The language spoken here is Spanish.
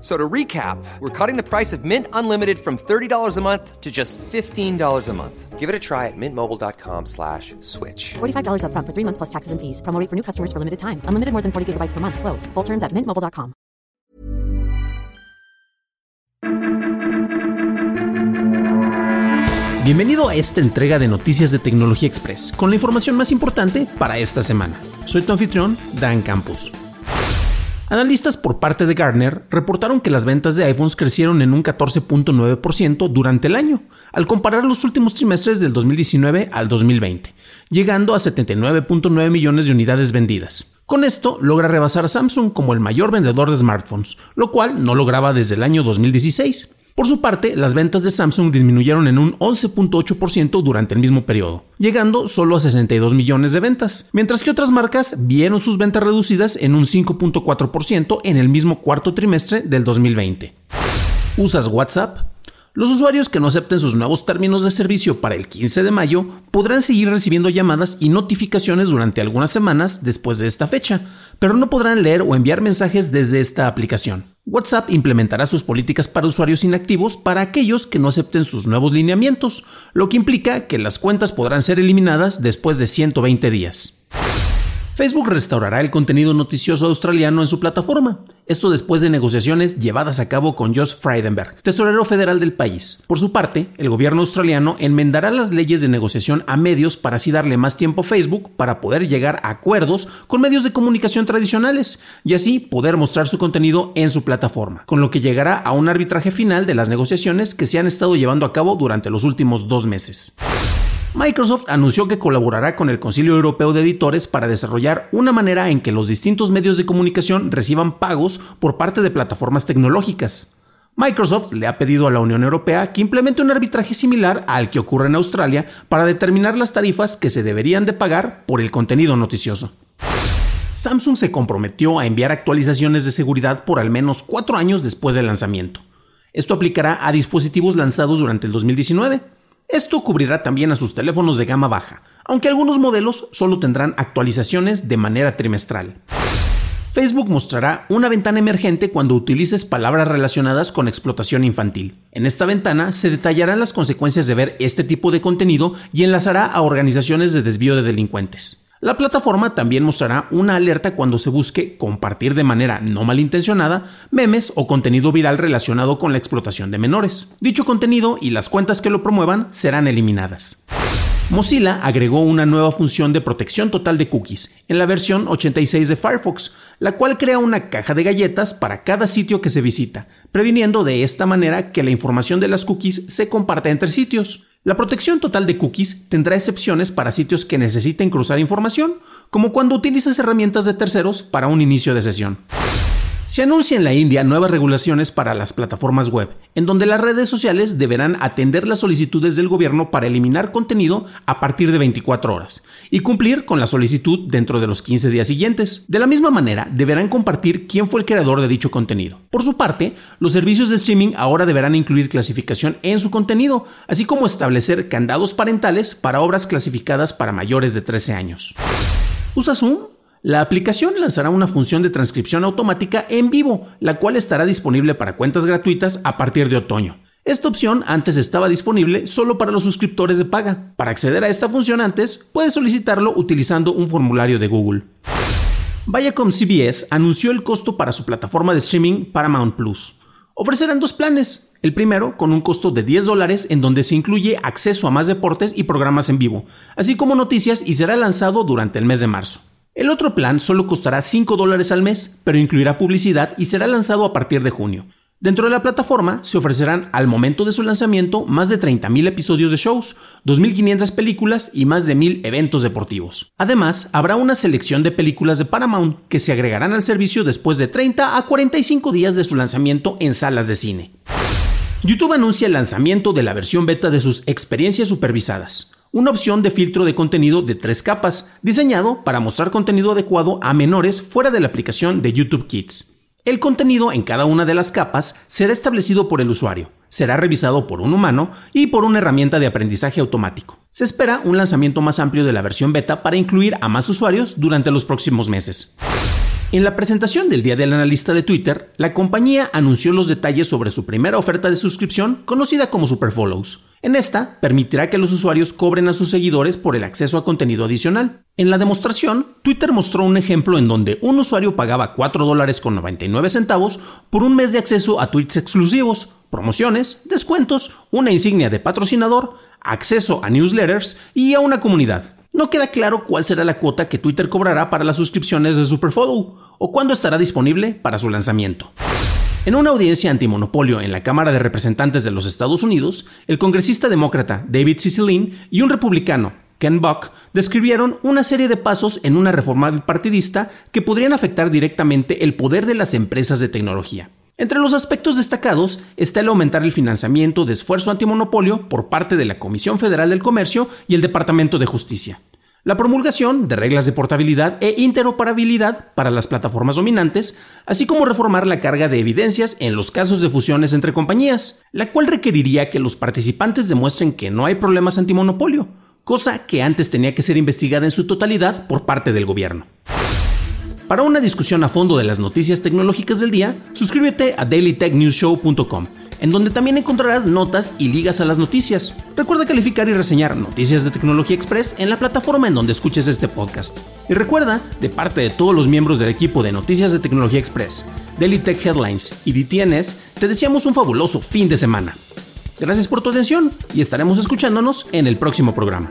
So to recap, we're cutting the price of Mint Unlimited from $30 a month to just $15 a month. Give it a try at mintmobile.com slash switch. $45 upfront for three months plus taxes and fees. Promo for new customers for limited time. Unlimited more than 40 gigabytes per month. Slows. Full terms at mintmobile.com. Bienvenido a esta entrega de Noticias de Tecnología Express, con la información más importante para esta semana. Soy tu anfitrión, Dan Campos. Analistas por parte de Gartner reportaron que las ventas de iPhones crecieron en un 14.9% durante el año, al comparar los últimos trimestres del 2019 al 2020, llegando a 79.9 millones de unidades vendidas. Con esto logra rebasar a Samsung como el mayor vendedor de smartphones, lo cual no lograba desde el año 2016. Por su parte, las ventas de Samsung disminuyeron en un 11.8% durante el mismo periodo, llegando solo a 62 millones de ventas, mientras que otras marcas vieron sus ventas reducidas en un 5.4% en el mismo cuarto trimestre del 2020. ¿Usas WhatsApp? Los usuarios que no acepten sus nuevos términos de servicio para el 15 de mayo podrán seguir recibiendo llamadas y notificaciones durante algunas semanas después de esta fecha, pero no podrán leer o enviar mensajes desde esta aplicación. WhatsApp implementará sus políticas para usuarios inactivos para aquellos que no acepten sus nuevos lineamientos, lo que implica que las cuentas podrán ser eliminadas después de 120 días. Facebook restaurará el contenido noticioso australiano en su plataforma. Esto después de negociaciones llevadas a cabo con Josh Frydenberg, tesorero federal del país. Por su parte, el gobierno australiano enmendará las leyes de negociación a medios para así darle más tiempo a Facebook para poder llegar a acuerdos con medios de comunicación tradicionales y así poder mostrar su contenido en su plataforma, con lo que llegará a un arbitraje final de las negociaciones que se han estado llevando a cabo durante los últimos dos meses. Microsoft anunció que colaborará con el Concilio Europeo de Editores para desarrollar una manera en que los distintos medios de comunicación reciban pagos por parte de plataformas tecnológicas. Microsoft le ha pedido a la Unión Europea que implemente un arbitraje similar al que ocurre en Australia para determinar las tarifas que se deberían de pagar por el contenido noticioso. Samsung se comprometió a enviar actualizaciones de seguridad por al menos cuatro años después del lanzamiento. Esto aplicará a dispositivos lanzados durante el 2019 esto cubrirá también a sus teléfonos de gama baja, aunque algunos modelos solo tendrán actualizaciones de manera trimestral. Facebook mostrará una ventana emergente cuando utilices palabras relacionadas con explotación infantil. En esta ventana se detallarán las consecuencias de ver este tipo de contenido y enlazará a organizaciones de desvío de delincuentes. La plataforma también mostrará una alerta cuando se busque compartir de manera no malintencionada memes o contenido viral relacionado con la explotación de menores. Dicho contenido y las cuentas que lo promuevan serán eliminadas. Mozilla agregó una nueva función de protección total de cookies en la versión 86 de Firefox, la cual crea una caja de galletas para cada sitio que se visita, previniendo de esta manera que la información de las cookies se comparta entre sitios. La protección total de cookies tendrá excepciones para sitios que necesiten cruzar información, como cuando utilizas herramientas de terceros para un inicio de sesión. Se anuncia en la India nuevas regulaciones para las plataformas web, en donde las redes sociales deberán atender las solicitudes del gobierno para eliminar contenido a partir de 24 horas y cumplir con la solicitud dentro de los 15 días siguientes. De la misma manera, deberán compartir quién fue el creador de dicho contenido. Por su parte, los servicios de streaming ahora deberán incluir clasificación en su contenido, así como establecer candados parentales para obras clasificadas para mayores de 13 años. ¿Usa Zoom? La aplicación lanzará una función de transcripción automática en vivo, la cual estará disponible para cuentas gratuitas a partir de otoño. Esta opción antes estaba disponible solo para los suscriptores de paga. Para acceder a esta función antes, puedes solicitarlo utilizando un formulario de Google. Viacom CBS anunció el costo para su plataforma de streaming Paramount Plus. Ofrecerán dos planes. El primero con un costo de 10 dólares en donde se incluye acceso a más deportes y programas en vivo, así como noticias y será lanzado durante el mes de marzo. El otro plan solo costará 5 dólares al mes, pero incluirá publicidad y será lanzado a partir de junio. Dentro de la plataforma se ofrecerán al momento de su lanzamiento más de 30.000 episodios de shows, 2.500 películas y más de 1.000 eventos deportivos. Además, habrá una selección de películas de Paramount que se agregarán al servicio después de 30 a 45 días de su lanzamiento en salas de cine. YouTube anuncia el lanzamiento de la versión beta de sus experiencias supervisadas, una opción de filtro de contenido de tres capas, diseñado para mostrar contenido adecuado a menores fuera de la aplicación de YouTube Kids. El contenido en cada una de las capas será establecido por el usuario, será revisado por un humano y por una herramienta de aprendizaje automático. Se espera un lanzamiento más amplio de la versión beta para incluir a más usuarios durante los próximos meses. En la presentación del Día del Analista de Twitter, la compañía anunció los detalles sobre su primera oferta de suscripción conocida como Superfollows. En esta, permitirá que los usuarios cobren a sus seguidores por el acceso a contenido adicional. En la demostración, Twitter mostró un ejemplo en donde un usuario pagaba 4 dólares con 99 centavos por un mes de acceso a tweets exclusivos, promociones, descuentos, una insignia de patrocinador, acceso a newsletters y a una comunidad. No queda claro cuál será la cuota que Twitter cobrará para las suscripciones de Superfollow o cuándo estará disponible para su lanzamiento. En una audiencia antimonopolio en la Cámara de Representantes de los Estados Unidos, el congresista demócrata David Cicilline y un republicano, Ken Buck, describieron una serie de pasos en una reforma bipartidista que podrían afectar directamente el poder de las empresas de tecnología. Entre los aspectos destacados está el aumentar el financiamiento de esfuerzo antimonopolio por parte de la Comisión Federal del Comercio y el Departamento de Justicia. La promulgación de reglas de portabilidad e interoperabilidad para las plataformas dominantes, así como reformar la carga de evidencias en los casos de fusiones entre compañías, la cual requeriría que los participantes demuestren que no hay problemas antimonopolio, cosa que antes tenía que ser investigada en su totalidad por parte del gobierno. Para una discusión a fondo de las noticias tecnológicas del día, suscríbete a dailytechnewsshow.com, en donde también encontrarás notas y ligas a las noticias. Recuerda calificar y reseñar Noticias de Tecnología Express en la plataforma en donde escuches este podcast. Y recuerda, de parte de todos los miembros del equipo de Noticias de Tecnología Express, Daily Tech Headlines y DTNS, te deseamos un fabuloso fin de semana. Gracias por tu atención y estaremos escuchándonos en el próximo programa.